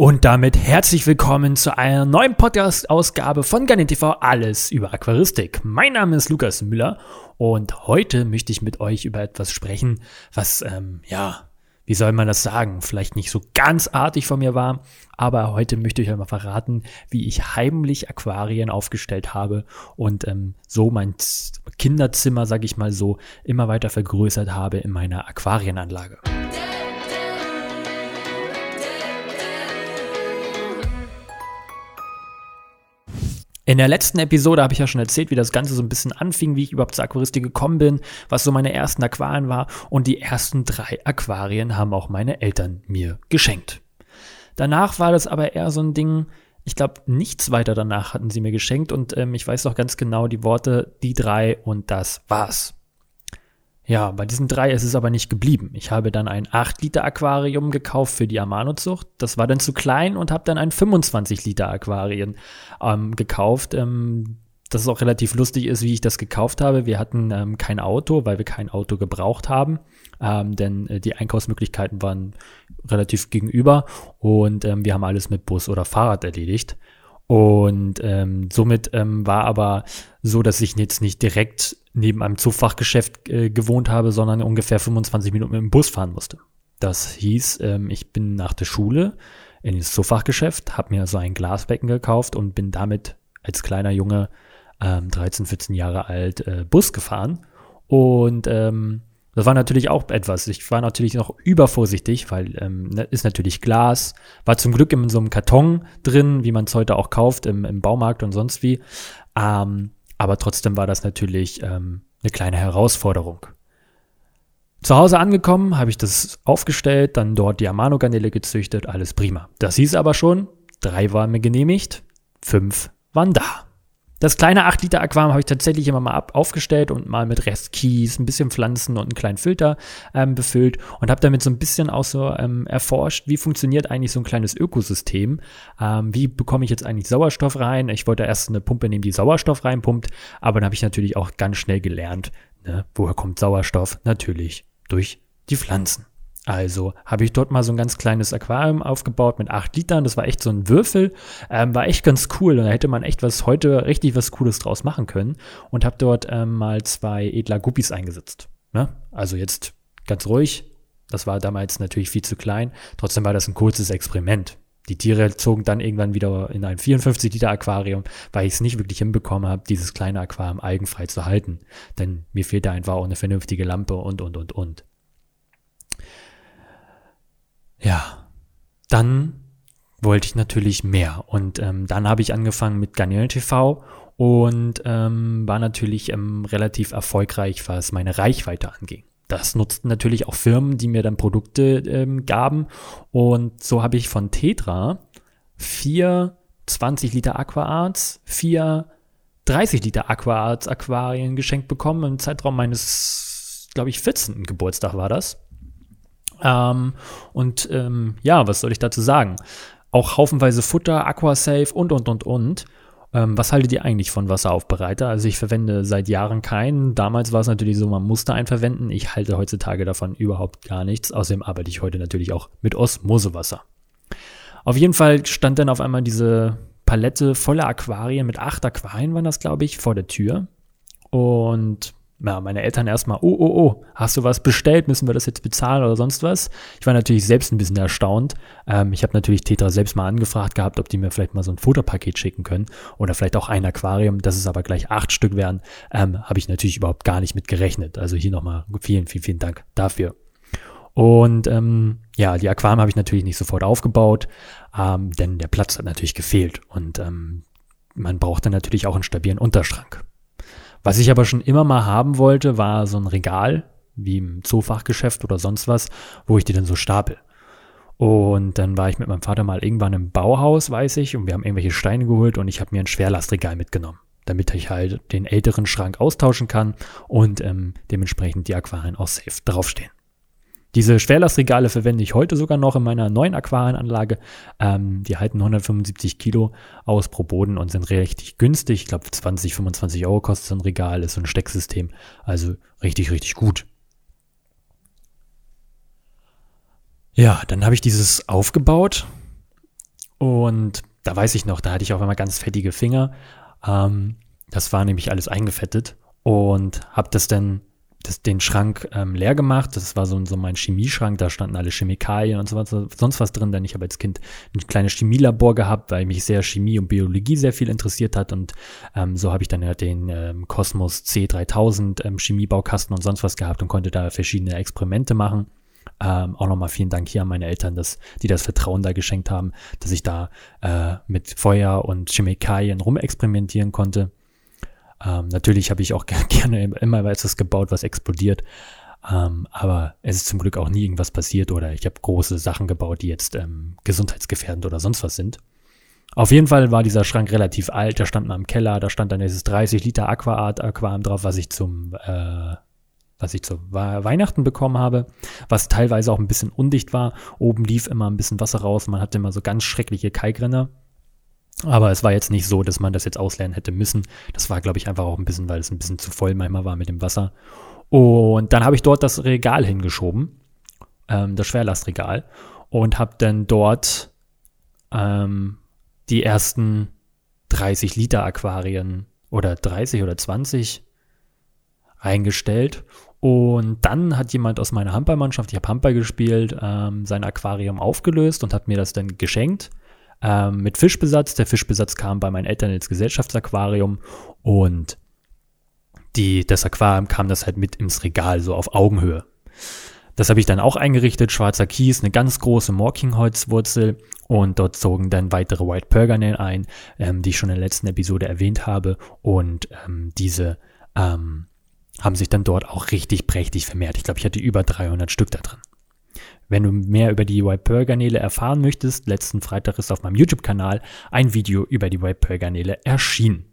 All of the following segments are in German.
Und damit herzlich willkommen zu einer neuen Podcast-Ausgabe von Garnet TV Alles über Aquaristik. Mein Name ist Lukas Müller und heute möchte ich mit euch über etwas sprechen, was, ähm, ja, wie soll man das sagen, vielleicht nicht so ganz artig von mir war, aber heute möchte ich euch mal verraten, wie ich heimlich Aquarien aufgestellt habe und ähm, so mein Kinderzimmer, sag ich mal so, immer weiter vergrößert habe in meiner Aquarienanlage. In der letzten Episode habe ich ja schon erzählt, wie das Ganze so ein bisschen anfing, wie ich überhaupt zur Aquaristik gekommen bin, was so meine ersten Aquarien war. Und die ersten drei Aquarien haben auch meine Eltern mir geschenkt. Danach war das aber eher so ein Ding, ich glaube, nichts weiter danach hatten sie mir geschenkt. Und ähm, ich weiß noch ganz genau die Worte, die drei und das war's. Ja, bei diesen drei ist es aber nicht geblieben. Ich habe dann ein 8-Liter-Aquarium gekauft für die Amano-Zucht. Das war dann zu klein und habe dann ein 25-Liter-Aquarien ähm, gekauft. Ähm, das ist auch relativ lustig ist, wie ich das gekauft habe. Wir hatten ähm, kein Auto, weil wir kein Auto gebraucht haben, ähm, denn äh, die Einkaufsmöglichkeiten waren relativ gegenüber und ähm, wir haben alles mit Bus oder Fahrrad erledigt. Und ähm, somit ähm, war aber so, dass ich jetzt nicht direkt neben einem Zufachgeschäft äh, gewohnt habe, sondern ungefähr 25 Minuten mit dem Bus fahren musste. Das hieß, ähm, ich bin nach der Schule in das Zufachgeschäft, habe mir so ein Glasbecken gekauft und bin damit als kleiner Junge, ähm, 13, 14 Jahre alt, äh, Bus gefahren. Und ähm, das war natürlich auch etwas. Ich war natürlich noch übervorsichtig, weil ähm, ne, ist natürlich Glas. War zum Glück in so einem Karton drin, wie man es heute auch kauft im, im Baumarkt und sonst wie. Ähm, aber trotzdem war das natürlich ähm, eine kleine Herausforderung. Zu Hause angekommen, habe ich das aufgestellt, dann dort die Amano-Garnele gezüchtet, alles prima. Das hieß aber schon, drei waren mir genehmigt, fünf waren da. Das kleine 8 Liter Aquarium habe ich tatsächlich immer mal ab, aufgestellt und mal mit Restkies, ein bisschen Pflanzen und einen kleinen Filter ähm, befüllt und habe damit so ein bisschen auch so ähm, erforscht, wie funktioniert eigentlich so ein kleines Ökosystem. Ähm, wie bekomme ich jetzt eigentlich Sauerstoff rein? Ich wollte erst eine Pumpe nehmen, die Sauerstoff reinpumpt, aber dann habe ich natürlich auch ganz schnell gelernt, ne, woher kommt Sauerstoff? Natürlich durch die Pflanzen. Also habe ich dort mal so ein ganz kleines Aquarium aufgebaut mit acht Litern. Das war echt so ein Würfel. Ähm, war echt ganz cool. Und da hätte man echt was heute richtig was Cooles draus machen können. Und habe dort ähm, mal zwei edler Guppies eingesetzt. Ne? Also jetzt ganz ruhig. Das war damals natürlich viel zu klein. Trotzdem war das ein kurzes Experiment. Die Tiere zogen dann irgendwann wieder in ein 54 Liter Aquarium, weil ich es nicht wirklich hinbekommen habe, dieses kleine Aquarium eigenfrei zu halten. Denn mir fehlte einfach auch eine vernünftige Lampe und, und, und, und. Ja, dann wollte ich natürlich mehr. Und ähm, dann habe ich angefangen mit Garnelen TV und ähm, war natürlich ähm, relativ erfolgreich, was meine Reichweite anging. Das nutzten natürlich auch Firmen, die mir dann Produkte ähm, gaben. Und so habe ich von Tetra vier 20 Liter Aquaarts, vier 30 Liter Aquaarts Aquarien geschenkt bekommen im Zeitraum meines, glaube ich, 14. Geburtstag war das. Ähm, und ähm, ja, was soll ich dazu sagen? Auch haufenweise Futter, Aquasafe und, und, und, und. Ähm, was haltet ihr eigentlich von Wasseraufbereiter? Also ich verwende seit Jahren keinen. Damals war es natürlich so, man musste einen verwenden. Ich halte heutzutage davon überhaupt gar nichts. Außerdem arbeite ich heute natürlich auch mit Osmosewasser. Auf jeden Fall stand dann auf einmal diese Palette voller Aquarien, mit acht Aquarien waren das, glaube ich, vor der Tür. Und ja, meine Eltern erstmal, oh, oh, oh, hast du was bestellt? Müssen wir das jetzt bezahlen oder sonst was? Ich war natürlich selbst ein bisschen erstaunt. Ähm, ich habe natürlich Tetra selbst mal angefragt gehabt, ob die mir vielleicht mal so ein Futterpaket schicken können oder vielleicht auch ein Aquarium, dass es aber gleich acht Stück wären, ähm, habe ich natürlich überhaupt gar nicht mit gerechnet. Also hier nochmal vielen, vielen, vielen Dank dafür. Und ähm, ja, die Aquarium habe ich natürlich nicht sofort aufgebaut, ähm, denn der Platz hat natürlich gefehlt und ähm, man braucht dann natürlich auch einen stabilen Unterschrank. Was ich aber schon immer mal haben wollte, war so ein Regal, wie im Zoofachgeschäft oder sonst was, wo ich die dann so stapel. Und dann war ich mit meinem Vater mal irgendwann im Bauhaus, weiß ich, und wir haben irgendwelche Steine geholt und ich habe mir ein Schwerlastregal mitgenommen, damit ich halt den älteren Schrank austauschen kann und ähm, dementsprechend die Aquarien auch safe draufstehen. Diese Schwerlastregale verwende ich heute sogar noch in meiner neuen Aquarienanlage. Ähm, die halten 175 Kilo aus pro Boden und sind richtig günstig. Ich glaube 20, 25 Euro kostet so ein Regal, ist so ein Stecksystem. Also richtig, richtig gut. Ja, dann habe ich dieses aufgebaut Und da weiß ich noch, da hatte ich auch immer ganz fettige Finger. Ähm, das war nämlich alles eingefettet und habe das dann das, den Schrank ähm, leer gemacht. Das war so, so mein Chemieschrank, da standen alle Chemikalien und so was, sonst was drin, denn ich habe als Kind ein kleines Chemielabor gehabt, weil mich sehr Chemie und Biologie sehr viel interessiert hat und ähm, so habe ich dann ja den ähm, Cosmos C3000 ähm, Chemiebaukasten und sonst was gehabt und konnte da verschiedene Experimente machen. Ähm, auch nochmal vielen Dank hier an meine Eltern, dass die das Vertrauen da geschenkt haben, dass ich da äh, mit Feuer und Chemikalien rumexperimentieren konnte. Ähm, natürlich habe ich auch gerne immer etwas gebaut, was explodiert. Ähm, aber es ist zum Glück auch nie irgendwas passiert oder ich habe große Sachen gebaut, die jetzt ähm, gesundheitsgefährdend oder sonst was sind. Auf jeden Fall war dieser Schrank relativ alt, da stand mal im Keller, da stand dann dieses 30 Liter Aquaart Aquarium drauf, was ich zum äh, was ich zu Weihnachten bekommen habe, was teilweise auch ein bisschen undicht war. Oben lief immer ein bisschen Wasser raus, man hatte immer so ganz schreckliche Kalkrinner. Aber es war jetzt nicht so, dass man das jetzt auslernen hätte müssen. Das war, glaube ich, einfach auch ein bisschen, weil es ein bisschen zu voll manchmal war mit dem Wasser. Und dann habe ich dort das Regal hingeschoben, ähm, das Schwerlastregal, und habe dann dort ähm, die ersten 30 Liter Aquarien oder 30 oder 20 reingestellt. Und dann hat jemand aus meiner Handballmannschaft, ich habe Handball gespielt, ähm, sein Aquarium aufgelöst und hat mir das dann geschenkt ähm, mit Fischbesatz. Der Fischbesatz kam bei meinen Eltern ins Gesellschaftsaquarium und die, das Aquarium kam das halt mit ins Regal, so auf Augenhöhe. Das habe ich dann auch eingerichtet, schwarzer Kies, eine ganz große Morkingholzwurzel und dort zogen dann weitere White Perganel ein, ähm, die ich schon in der letzten Episode erwähnt habe und ähm, diese ähm, haben sich dann dort auch richtig prächtig vermehrt. Ich glaube, ich hatte über 300 Stück da drin. Wenn du mehr über die White Pearl Garnele erfahren möchtest, letzten Freitag ist auf meinem YouTube-Kanal ein Video über die White Pearl Garnele erschienen.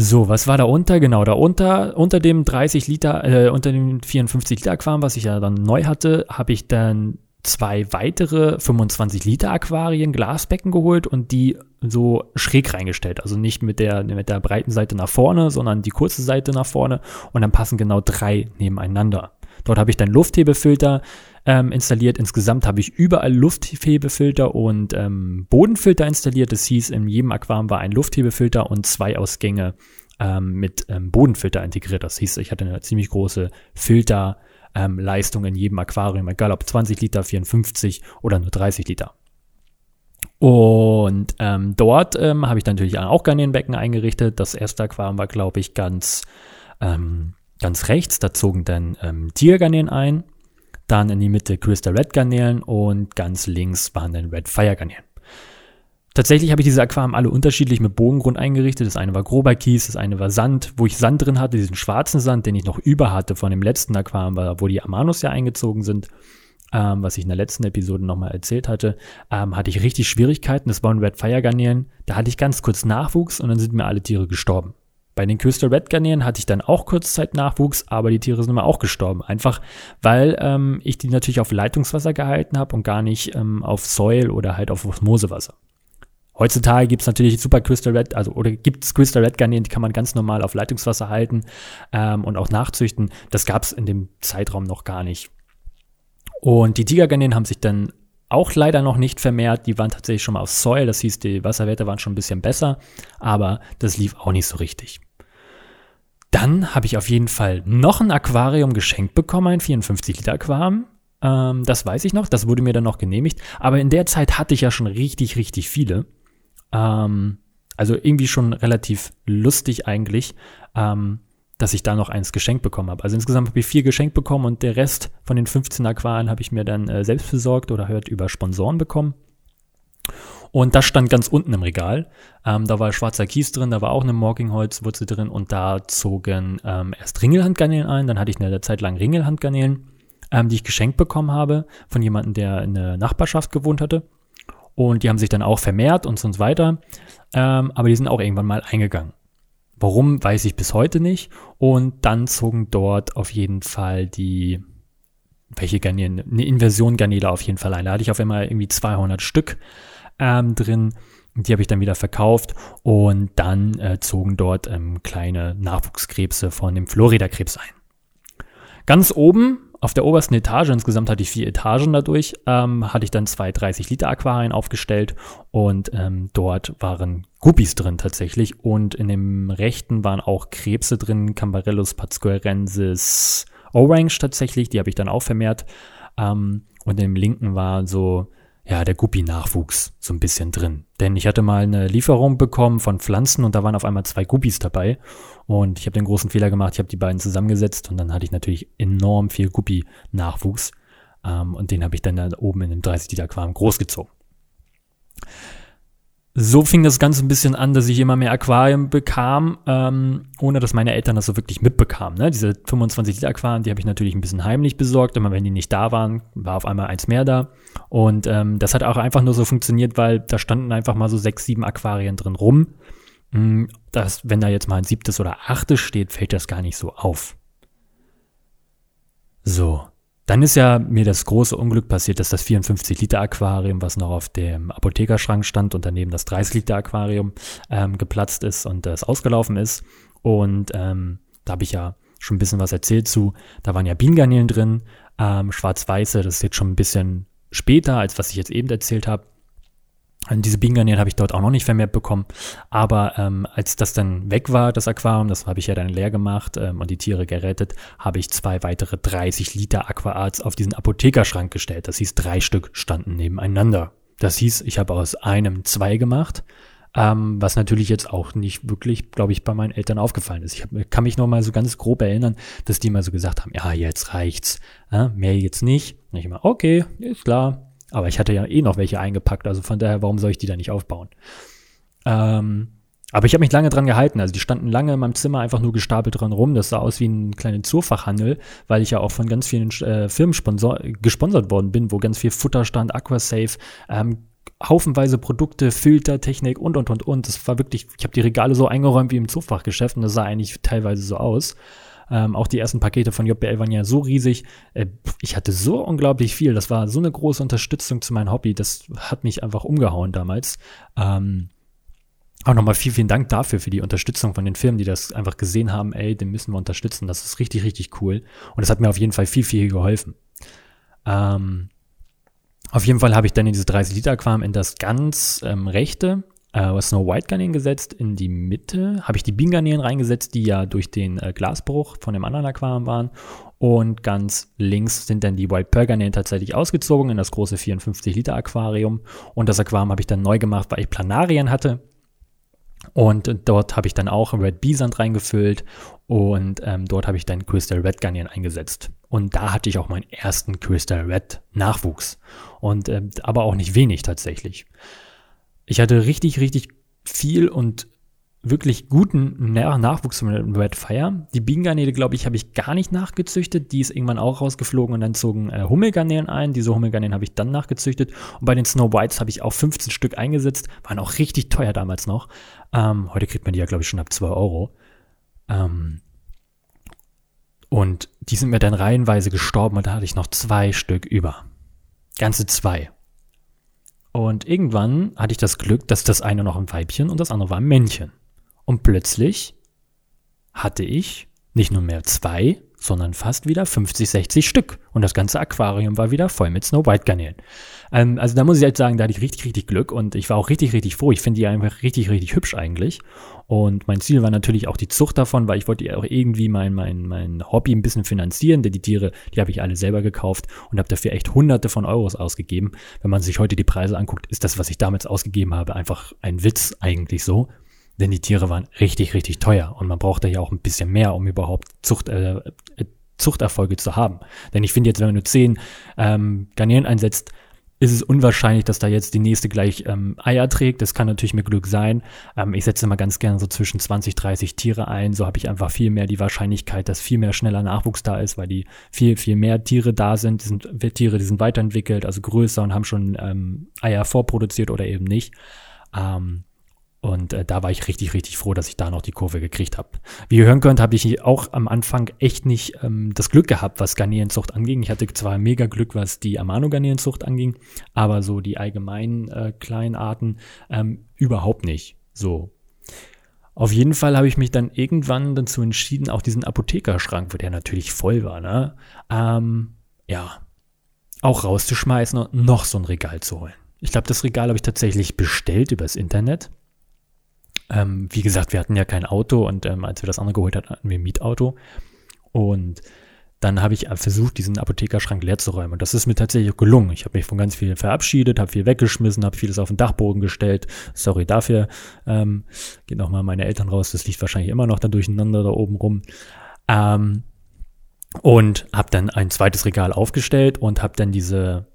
So, was war da unter? Genau, da unter, unter dem 30 Liter, äh, unter dem 54 Liter Aquarium, was ich ja dann neu hatte, habe ich dann zwei weitere 25 Liter Aquarien, Glasbecken geholt und die so schräg reingestellt. Also nicht mit der, mit der breiten Seite nach vorne, sondern die kurze Seite nach vorne und dann passen genau drei nebeneinander. Dort habe ich dann Lufthebefilter ähm, installiert. Insgesamt habe ich überall Lufthebefilter und ähm, Bodenfilter installiert. Das hieß, in jedem Aquarium war ein Lufthebefilter und zwei Ausgänge ähm, mit ähm, Bodenfilter integriert. Das hieß, ich hatte eine ziemlich große Filterleistung in jedem Aquarium, egal ob 20 Liter, 54 oder nur 30 Liter. Und ähm, dort ähm, habe ich natürlich auch Garnelenbecken eingerichtet. Das erste Aquarium war, glaube ich, ganz ähm, Ganz rechts, da zogen dann ähm, Tiergarnelen ein, dann in die Mitte Crystal Red Garnelen und ganz links waren dann Red Fire Garnelen. Tatsächlich habe ich diese Aquarien alle unterschiedlich mit Bogengrund eingerichtet. Das eine war grober Kies, das eine war Sand, wo ich Sand drin hatte, diesen schwarzen Sand, den ich noch über hatte von dem letzten Aquarium, wo die Amanus ja eingezogen sind, ähm, was ich in der letzten Episode nochmal erzählt hatte, ähm, hatte ich richtig Schwierigkeiten. Das waren Red Fire Garnelen. Da hatte ich ganz kurz Nachwuchs und dann sind mir alle Tiere gestorben. Bei den Crystal Red Garnelen hatte ich dann auch kurzzeit Nachwuchs, aber die Tiere sind immer auch gestorben. Einfach, weil ähm, ich die natürlich auf Leitungswasser gehalten habe und gar nicht ähm, auf Soil oder halt auf Osmosewasser. Heutzutage gibt es natürlich super Crystal Red, also oder gibt es Crystal Red Garnelen, die kann man ganz normal auf Leitungswasser halten ähm, und auch nachzüchten. Das gab es in dem Zeitraum noch gar nicht. Und die Tigergarnelen haben sich dann auch leider noch nicht vermehrt. Die waren tatsächlich schon mal auf Soil, das hieß, die Wasserwerte waren schon ein bisschen besser, aber das lief auch nicht so richtig. Dann habe ich auf jeden Fall noch ein Aquarium geschenkt bekommen, ein 54-Liter-Aquarium. Ähm, das weiß ich noch, das wurde mir dann noch genehmigt. Aber in der Zeit hatte ich ja schon richtig, richtig viele. Ähm, also irgendwie schon relativ lustig eigentlich, ähm, dass ich da noch eins geschenkt bekommen habe. Also insgesamt habe ich vier geschenkt bekommen und der Rest von den 15 Aquarien habe ich mir dann äh, selbst besorgt oder hört über Sponsoren bekommen. Und das stand ganz unten im Regal. Ähm, da war schwarzer Kies drin, da war auch eine Morkingholzwurzel drin und da zogen ähm, erst Ringelhandgarnelen ein. Dann hatte ich eine Zeit lang Ringelhandgarnelen, ähm, die ich geschenkt bekommen habe von jemandem, der in der Nachbarschaft gewohnt hatte. Und die haben sich dann auch vermehrt und so weiter. Ähm, aber die sind auch irgendwann mal eingegangen. Warum, weiß ich bis heute nicht. Und dann zogen dort auf jeden Fall die, welche Garnelen, eine Inversion Garnele auf jeden Fall ein. Da hatte ich auf einmal irgendwie 200 Stück ähm, drin. Die habe ich dann wieder verkauft und dann äh, zogen dort ähm, kleine Nachwuchskrebse von dem Florida-Krebs ein. Ganz oben auf der obersten Etage, insgesamt hatte ich vier Etagen dadurch, ähm, hatte ich dann zwei 30-Liter-Aquarien aufgestellt und ähm, dort waren Guppies drin tatsächlich und in dem rechten waren auch Krebse drin, Cambarellus pascuarensis Orange tatsächlich, die habe ich dann auch vermehrt ähm, und im linken war so ja, der Guppi-Nachwuchs so ein bisschen drin. Denn ich hatte mal eine Lieferung bekommen von Pflanzen und da waren auf einmal zwei Guppis dabei. Und ich habe den großen Fehler gemacht, ich habe die beiden zusammengesetzt und dann hatte ich natürlich enorm viel Guppi-Nachwuchs. Ähm, und den habe ich dann da oben in dem 30-Liter-Aquarium großgezogen so fing das Ganze ein bisschen an, dass ich immer mehr Aquarien bekam, ähm, ohne dass meine Eltern das so wirklich mitbekamen. Ne? Diese 25 Liter Aquarien, die habe ich natürlich ein bisschen heimlich besorgt. Immer wenn die nicht da waren, war auf einmal eins mehr da. Und ähm, das hat auch einfach nur so funktioniert, weil da standen einfach mal so sechs, sieben Aquarien drin rum. Hm, das, wenn da jetzt mal ein siebtes oder achtes steht, fällt das gar nicht so auf. So, dann ist ja mir das große Unglück passiert, dass das 54-Liter-Aquarium, was noch auf dem Apothekerschrank stand und daneben das 30-Liter-Aquarium ähm, geplatzt ist und das ausgelaufen ist. Und ähm, da habe ich ja schon ein bisschen was erzählt zu. Da waren ja Bienengarnelen drin, ähm, schwarz-weiße, das ist jetzt schon ein bisschen später, als was ich jetzt eben erzählt habe. Und diese Bienengarnelen habe ich dort auch noch nicht vermehrt bekommen. Aber ähm, als das dann weg war, das Aquarium, das habe ich ja dann leer gemacht ähm, und die Tiere gerettet, habe ich zwei weitere 30 Liter Aquaarts auf diesen Apothekerschrank gestellt. Das hieß, drei Stück standen nebeneinander. Das hieß, ich habe aus einem zwei gemacht, ähm, was natürlich jetzt auch nicht wirklich, glaube ich, bei meinen Eltern aufgefallen ist. Ich hab, kann mich noch mal so ganz grob erinnern, dass die mal so gesagt haben, ja, jetzt reicht's, äh, mehr jetzt nicht. Und ich immer, okay, ist klar, aber ich hatte ja eh noch welche eingepackt, also von daher, warum soll ich die da nicht aufbauen? Ähm, aber ich habe mich lange dran gehalten. Also die standen lange in meinem Zimmer einfach nur gestapelt dran rum. Das sah aus wie ein kleiner Zurfachhandel, weil ich ja auch von ganz vielen äh, Firmen gesponsert worden bin, wo ganz viel Futter stand, Aquasafe, ähm, haufenweise Produkte, Filter, Technik und und und und. Das war wirklich, ich habe die Regale so eingeräumt wie im Zufachgeschäft und das sah eigentlich teilweise so aus. Ähm, auch die ersten Pakete von JBL waren ja so riesig. Äh, ich hatte so unglaublich viel. Das war so eine große Unterstützung zu meinem Hobby. Das hat mich einfach umgehauen damals. Ähm, auch nochmal vielen, vielen Dank dafür, für die Unterstützung von den Firmen, die das einfach gesehen haben, ey, den müssen wir unterstützen. Das ist richtig, richtig cool. Und das hat mir auf jeden Fall viel, viel geholfen. Ähm, auf jeden Fall habe ich dann in dieses 30 Liter Aquam in das ganz ähm, rechte äh, Snow White Garnelen gesetzt. In die Mitte habe ich die Bean Garnelen reingesetzt, die ja durch den äh, Glasbruch von dem anderen Aquarium waren. Und ganz links sind dann die White Pearl Garnelen tatsächlich ausgezogen in das große 54 Liter Aquarium. Und das Aquarium habe ich dann neu gemacht, weil ich Planarien hatte. Und dort habe ich dann auch Red B-Sand reingefüllt und ähm, dort habe ich dann Crystal Red Garnelen eingesetzt. Und da hatte ich auch meinen ersten Crystal Red Nachwuchs. Und äh, aber auch nicht wenig tatsächlich. Ich hatte richtig, richtig viel und wirklich guten Nachwuchs von Red Fire. Die Bienengarnele, glaube ich, habe ich gar nicht nachgezüchtet. Die ist irgendwann auch rausgeflogen und dann zogen äh, Hummelgarnelen ein. Diese Hummelgarnelen habe ich dann nachgezüchtet. Und bei den Snow Whites habe ich auch 15 Stück eingesetzt. Waren auch richtig teuer damals noch. Ähm, heute kriegt man die ja, glaube ich, schon ab 2 Euro. Ähm, und die sind mir dann reihenweise gestorben und da hatte ich noch zwei Stück über. Ganze zwei. Und irgendwann hatte ich das Glück, dass das eine noch ein Weibchen und das andere war ein Männchen. Und plötzlich hatte ich nicht nur mehr zwei, sondern fast wieder 50, 60 Stück. Und das ganze Aquarium war wieder voll mit Snow White Garnelen. Ähm, also da muss ich halt sagen, da hatte ich richtig, richtig Glück und ich war auch richtig, richtig froh. Ich finde die einfach richtig, richtig hübsch eigentlich. Und mein Ziel war natürlich auch die Zucht davon, weil ich wollte ja auch irgendwie mein, mein, mein Hobby ein bisschen finanzieren, denn die Tiere, die habe ich alle selber gekauft und habe dafür echt hunderte von Euros ausgegeben. Wenn man sich heute die Preise anguckt, ist das, was ich damals ausgegeben habe, einfach ein Witz eigentlich so. Denn die Tiere waren richtig, richtig teuer und man brauchte ja auch ein bisschen mehr, um überhaupt Zucht, äh, äh, Zuchterfolge zu haben. Denn ich finde jetzt, wenn man nur zehn ähm, Garnelen einsetzt, ist es unwahrscheinlich, dass da jetzt die nächste gleich ähm, Eier trägt. Das kann natürlich mit Glück sein. Ähm, ich setze mal ganz gerne so zwischen 20, 30 Tiere ein. So habe ich einfach viel mehr die Wahrscheinlichkeit, dass viel mehr schneller Nachwuchs da ist, weil die viel, viel mehr Tiere da sind. Die sind Tiere, die sind weiterentwickelt, also größer und haben schon ähm, Eier vorproduziert oder eben nicht. Ähm, und äh, da war ich richtig, richtig froh, dass ich da noch die Kurve gekriegt habe. Wie ihr hören könnt, habe ich auch am Anfang echt nicht ähm, das Glück gehabt, was Garnelenzucht anging. Ich hatte zwar mega Glück, was die Amano-Garnelenzucht anging, aber so die allgemeinen äh, kleinen Arten ähm, überhaupt nicht. So. Auf jeden Fall habe ich mich dann irgendwann dazu entschieden, auch diesen Apothekerschrank, wo der natürlich voll war, ne, ähm, ja, auch rauszuschmeißen und noch so ein Regal zu holen. Ich glaube, das Regal habe ich tatsächlich bestellt übers Internet. Ähm, wie gesagt, wir hatten ja kein Auto und ähm, als wir das andere geholt hatten, hatten wir ein Mietauto. Und dann habe ich versucht, diesen Apothekerschrank leer zu räumen. Und das ist mir tatsächlich gelungen. Ich habe mich von ganz viel verabschiedet, habe viel weggeschmissen, habe vieles auf den Dachboden gestellt. Sorry dafür. Ähm, geht nochmal meine Eltern raus. Das liegt wahrscheinlich immer noch da durcheinander da oben rum. Ähm, und habe dann ein zweites Regal aufgestellt und habe dann diese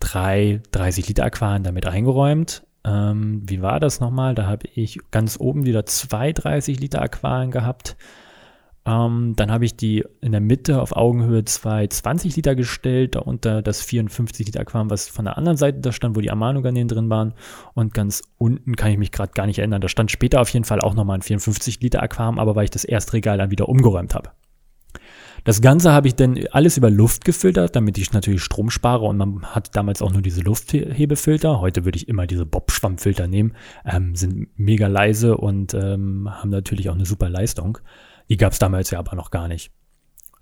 drei 30 Liter Aquarien damit eingeräumt. Ähm, wie war das nochmal? Da habe ich ganz oben wieder zwei 30 Liter Aquarien gehabt. Ähm, dann habe ich die in der Mitte auf Augenhöhe zwei 20 Liter gestellt, darunter das 54 Liter Aquarium, was von der anderen Seite da stand, wo die Amano-Garnelen drin waren. Und ganz unten kann ich mich gerade gar nicht erinnern. Da stand später auf jeden Fall auch nochmal ein 54 Liter Aquarium, aber weil ich das erste Regal dann wieder umgeräumt habe. Das Ganze habe ich dann alles über Luft gefiltert, damit ich natürlich Strom spare und man hat damals auch nur diese Lufthebefilter. Heute würde ich immer diese Bob-Schwammfilter nehmen, ähm, sind mega leise und ähm, haben natürlich auch eine super Leistung. Die gab es damals ja aber noch gar nicht.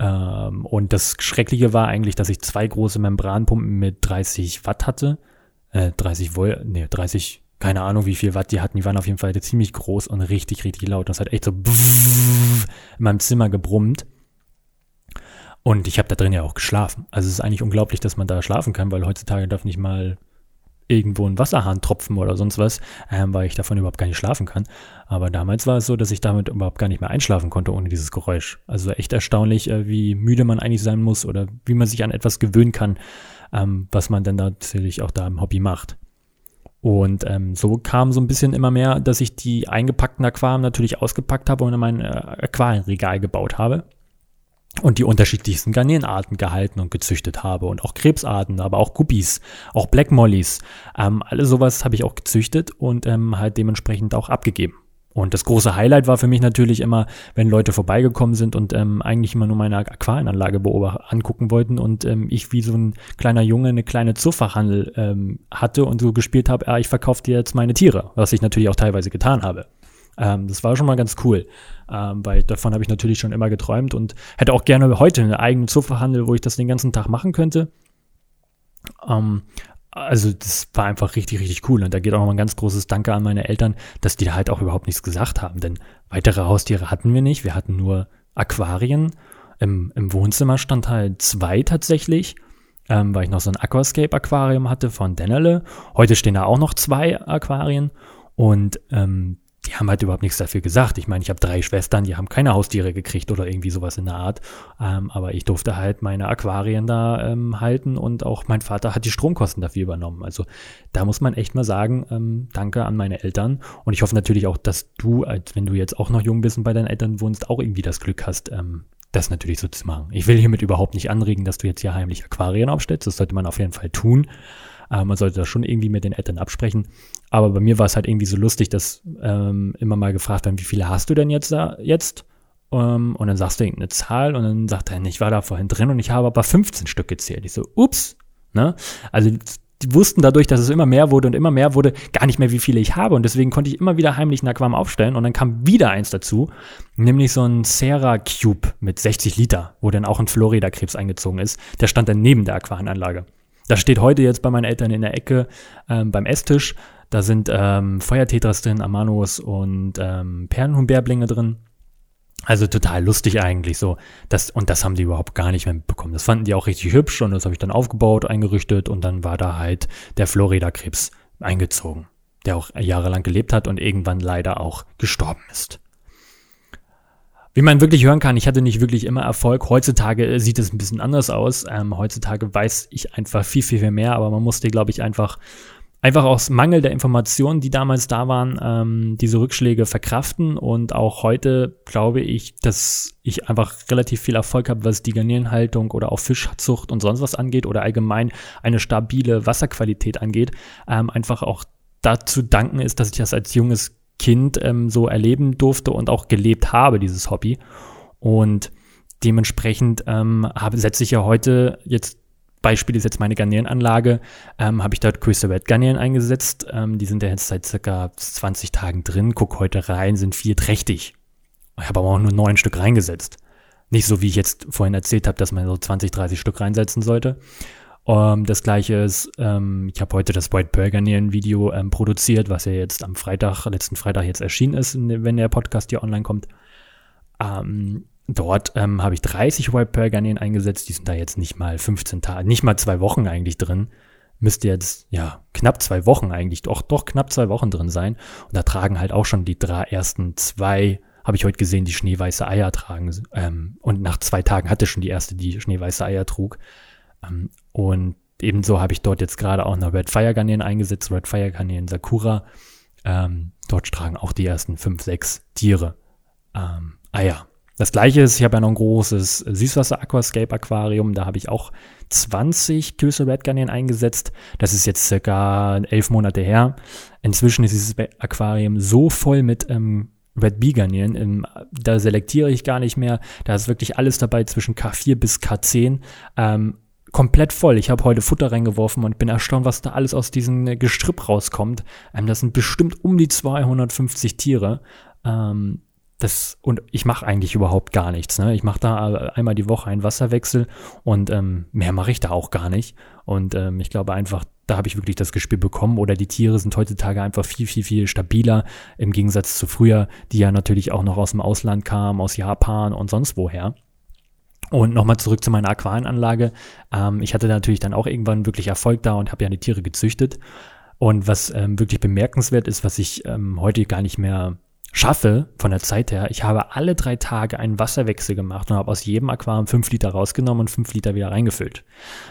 Ähm, und das Schreckliche war eigentlich, dass ich zwei große Membranpumpen mit 30 Watt hatte. Äh, 30 Volt, nee, 30, keine Ahnung wie viel Watt die hatten. Die waren auf jeden Fall ziemlich groß und richtig, richtig laut. Das hat echt so in meinem Zimmer gebrummt. Und ich habe da drin ja auch geschlafen. Also es ist eigentlich unglaublich, dass man da schlafen kann, weil heutzutage darf nicht mal irgendwo ein Wasserhahn tropfen oder sonst was, ähm, weil ich davon überhaupt gar nicht schlafen kann. Aber damals war es so, dass ich damit überhaupt gar nicht mehr einschlafen konnte ohne dieses Geräusch. Also echt erstaunlich, äh, wie müde man eigentlich sein muss oder wie man sich an etwas gewöhnen kann, ähm, was man dann natürlich auch da im Hobby macht. Und ähm, so kam so ein bisschen immer mehr, dass ich die eingepackten Aquarien natürlich ausgepackt habe und in mein äh, Aquarienregal gebaut habe und die unterschiedlichsten Garnelenarten gehalten und gezüchtet habe und auch Krebsarten, aber auch Guppies, auch Black Mollies. Ähm, alles sowas habe ich auch gezüchtet und ähm, halt dementsprechend auch abgegeben. Und das große Highlight war für mich natürlich immer, wenn Leute vorbeigekommen sind und ähm, eigentlich immer nur meine Aquarienanlage angucken wollten und ähm, ich wie so ein kleiner Junge eine kleine Zoofachhandel ähm, hatte und so gespielt habe, ja, ich verkaufe dir jetzt meine Tiere, was ich natürlich auch teilweise getan habe. Ähm, das war schon mal ganz cool, ähm, weil davon habe ich natürlich schon immer geträumt und hätte auch gerne heute einen eigenen Zupferhandel, wo ich das den ganzen Tag machen könnte. Ähm, also das war einfach richtig, richtig cool. Und da geht auch noch mal ein ganz großes Danke an meine Eltern, dass die da halt auch überhaupt nichts gesagt haben. Denn weitere Haustiere hatten wir nicht. Wir hatten nur Aquarien. Im, im Wohnzimmer stand halt zwei tatsächlich, ähm, weil ich noch so ein Aquascape-Aquarium hatte von Dennerle. Heute stehen da auch noch zwei Aquarien. Und ähm, die haben halt überhaupt nichts dafür gesagt. Ich meine, ich habe drei Schwestern, die haben keine Haustiere gekriegt oder irgendwie sowas in der Art. Ähm, aber ich durfte halt meine Aquarien da ähm, halten und auch mein Vater hat die Stromkosten dafür übernommen. Also da muss man echt mal sagen, ähm, danke an meine Eltern. Und ich hoffe natürlich auch, dass du, wenn du jetzt auch noch jung bist und bei deinen Eltern wohnst, auch irgendwie das Glück hast, ähm, das natürlich so zu machen. Ich will hiermit überhaupt nicht anregen, dass du jetzt hier heimlich Aquarien aufstellst. Das sollte man auf jeden Fall tun. Äh, man sollte das schon irgendwie mit den Eltern absprechen. Aber bei mir war es halt irgendwie so lustig, dass ähm, immer mal gefragt werden, wie viele hast du denn jetzt da jetzt? Ähm, und dann sagst du irgendeine Zahl und dann sagt er, ich war da vorhin drin und ich habe aber 15 Stück gezählt. Ich so, ups, ne? Also die wussten dadurch, dass es immer mehr wurde und immer mehr wurde, gar nicht mehr, wie viele ich habe. Und deswegen konnte ich immer wieder heimlich ein Aquam aufstellen. Und dann kam wieder eins dazu, nämlich so ein Serra Cube mit 60 Liter, wo dann auch ein Florida-Krebs eingezogen ist. Der stand dann neben der Aquaranlage. Das steht heute jetzt bei meinen Eltern in der Ecke ähm, beim Esstisch. Da sind ähm, Feuertetras drin, Amanos und ähm, Perlenhuhnbärblinge drin. Also total lustig eigentlich so. Das, und das haben die überhaupt gar nicht mehr mitbekommen. Das fanden die auch richtig hübsch und das habe ich dann aufgebaut, eingerichtet und dann war da halt der Florida-Krebs eingezogen, der auch jahrelang gelebt hat und irgendwann leider auch gestorben ist. Wie man wirklich hören kann, ich hatte nicht wirklich immer Erfolg. Heutzutage sieht es ein bisschen anders aus. Ähm, heutzutage weiß ich einfach viel, viel, viel mehr, aber man musste, glaube ich, einfach, einfach aus Mangel der Informationen, die damals da waren, ähm, diese Rückschläge verkraften. Und auch heute glaube ich, dass ich einfach relativ viel Erfolg habe, was die Garnierenhaltung oder auch Fischzucht und sonst was angeht oder allgemein eine stabile Wasserqualität angeht. Ähm, einfach auch dazu danken ist, dass ich das als junges Kind ähm, so erleben durfte und auch gelebt habe, dieses Hobby. Und dementsprechend ähm, habe, setze ich ja heute jetzt Beispiel ist jetzt meine Garnierenanlage, ähm, habe ich dort Crystal Red Garnieren eingesetzt. Ähm, die sind ja jetzt seit circa 20 Tagen drin. Guck heute rein, sind vier trächtig. Ich habe aber auch nur neun Stück reingesetzt. Nicht so, wie ich jetzt vorhin erzählt habe, dass man so 20, 30 Stück reinsetzen sollte. Um, ähm, das gleiche ist, ähm, ich habe heute das White Pearl Garnieren Video ähm, produziert, was ja jetzt am Freitag, letzten Freitag jetzt erschienen ist, wenn der Podcast hier online kommt. Ähm, Dort ähm, habe ich 30 White Pearl Garnelen eingesetzt. Die sind da jetzt nicht mal 15 Tage, nicht mal zwei Wochen eigentlich drin. Müsste jetzt, ja, knapp zwei Wochen eigentlich, doch, doch knapp zwei Wochen drin sein. Und da tragen halt auch schon die drei ersten zwei, habe ich heute gesehen, die schneeweiße Eier tragen. Ähm, und nach zwei Tagen hatte schon die erste, die schneeweiße Eier trug. Ähm, und ebenso habe ich dort jetzt gerade auch noch Red Fire Garnelen eingesetzt, Red Fire Garnelen Sakura. Ähm, dort tragen auch die ersten fünf, sechs Tiere ähm, Eier. Das gleiche ist, ich habe ja noch ein großes Süßwasser-Aquascape-Aquarium, da habe ich auch 20 Köse Red Garnelen eingesetzt. Das ist jetzt circa elf Monate her. Inzwischen ist dieses Aquarium so voll mit ähm, Red Bee Garnelen, ähm, da selektiere ich gar nicht mehr. Da ist wirklich alles dabei zwischen K4 bis K10. Ähm, komplett voll. Ich habe heute Futter reingeworfen und bin erstaunt, was da alles aus diesem Gestrüpp rauskommt. Ähm, das sind bestimmt um die 250 Tiere. Ähm, das und ich mache eigentlich überhaupt gar nichts. Ne? Ich mache da einmal die Woche einen Wasserwechsel und ähm, mehr mache ich da auch gar nicht. Und ähm, ich glaube einfach, da habe ich wirklich das Gespür bekommen. Oder die Tiere sind heutzutage einfach viel, viel, viel stabiler im Gegensatz zu früher, die ja natürlich auch noch aus dem Ausland kamen, aus Japan und sonst woher. Und nochmal zurück zu meiner Aquarienanlage. Ähm, ich hatte natürlich dann auch irgendwann wirklich Erfolg da und habe ja die Tiere gezüchtet. Und was ähm, wirklich bemerkenswert ist, was ich ähm, heute gar nicht mehr schaffe, von der Zeit her, ich habe alle drei Tage einen Wasserwechsel gemacht und habe aus jedem Aquarium fünf Liter rausgenommen und fünf Liter wieder reingefüllt.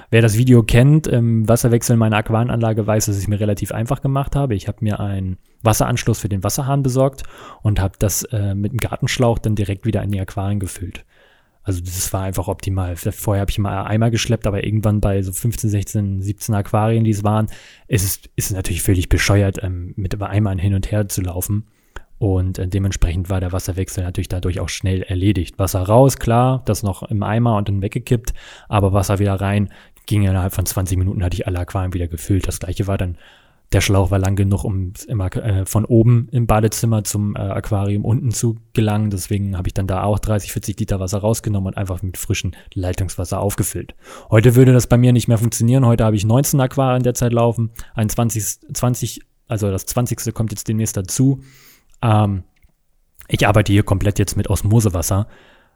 Wer das Video kennt, im Wasserwechsel in meiner Aquarienanlage weiß, dass ich mir relativ einfach gemacht habe. Ich habe mir einen Wasseranschluss für den Wasserhahn besorgt und habe das äh, mit dem Gartenschlauch dann direkt wieder in die Aquarien gefüllt. Also das war einfach optimal. Vorher habe ich mal Eimer geschleppt, aber irgendwann bei so 15, 16, 17 Aquarien, die es waren, ist es, ist natürlich völlig bescheuert, ähm, mit Eimern hin und her zu laufen. Und äh, dementsprechend war der Wasserwechsel natürlich dadurch auch schnell erledigt. Wasser raus, klar, das noch im Eimer und dann weggekippt, aber Wasser wieder rein, ging innerhalb von 20 Minuten hatte ich alle Aquarien wieder gefüllt. Das gleiche war dann, der Schlauch war lang genug, um immer äh, von oben im Badezimmer zum äh, Aquarium unten zu gelangen. Deswegen habe ich dann da auch 30, 40 Liter Wasser rausgenommen und einfach mit frischem Leitungswasser aufgefüllt. Heute würde das bei mir nicht mehr funktionieren. Heute habe ich 19 Aquarien derzeit laufen, ein 20, 20, also das 20. kommt jetzt demnächst dazu. Ähm, ich arbeite hier komplett jetzt mit Osmosewasser,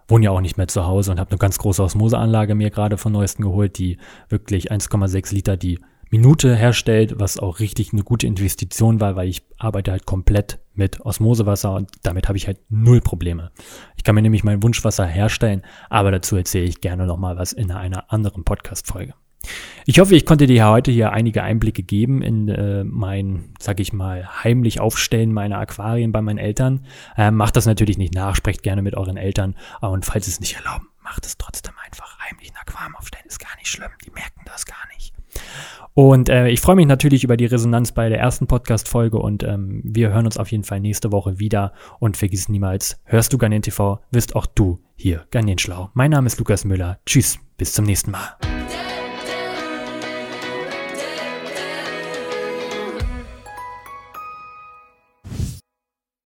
wohne ja auch nicht mehr zu Hause und habe eine ganz große Osmoseanlage mir gerade von neuesten geholt, die wirklich 1,6 Liter die Minute herstellt, was auch richtig eine gute Investition war, weil ich arbeite halt komplett mit Osmosewasser und damit habe ich halt null Probleme. Ich kann mir nämlich mein Wunschwasser herstellen, aber dazu erzähle ich gerne nochmal was in einer anderen Podcast-Folge. Ich hoffe, ich konnte dir heute hier einige Einblicke geben in äh, mein, sag ich mal, heimlich Aufstellen meiner Aquarien bei meinen Eltern. Ähm, macht das natürlich nicht nach, sprecht gerne mit euren Eltern. Und falls es nicht erlauben, macht es trotzdem einfach. Heimlich ein Aquarium aufstellen ist gar nicht schlimm. Die merken das gar nicht. Und äh, ich freue mich natürlich über die Resonanz bei der ersten Podcast-Folge und ähm, wir hören uns auf jeden Fall nächste Woche wieder. Und vergiss niemals, hörst du Garnen TV, wirst auch du hier Garnen schlau. Mein Name ist Lukas Müller. Tschüss, bis zum nächsten Mal.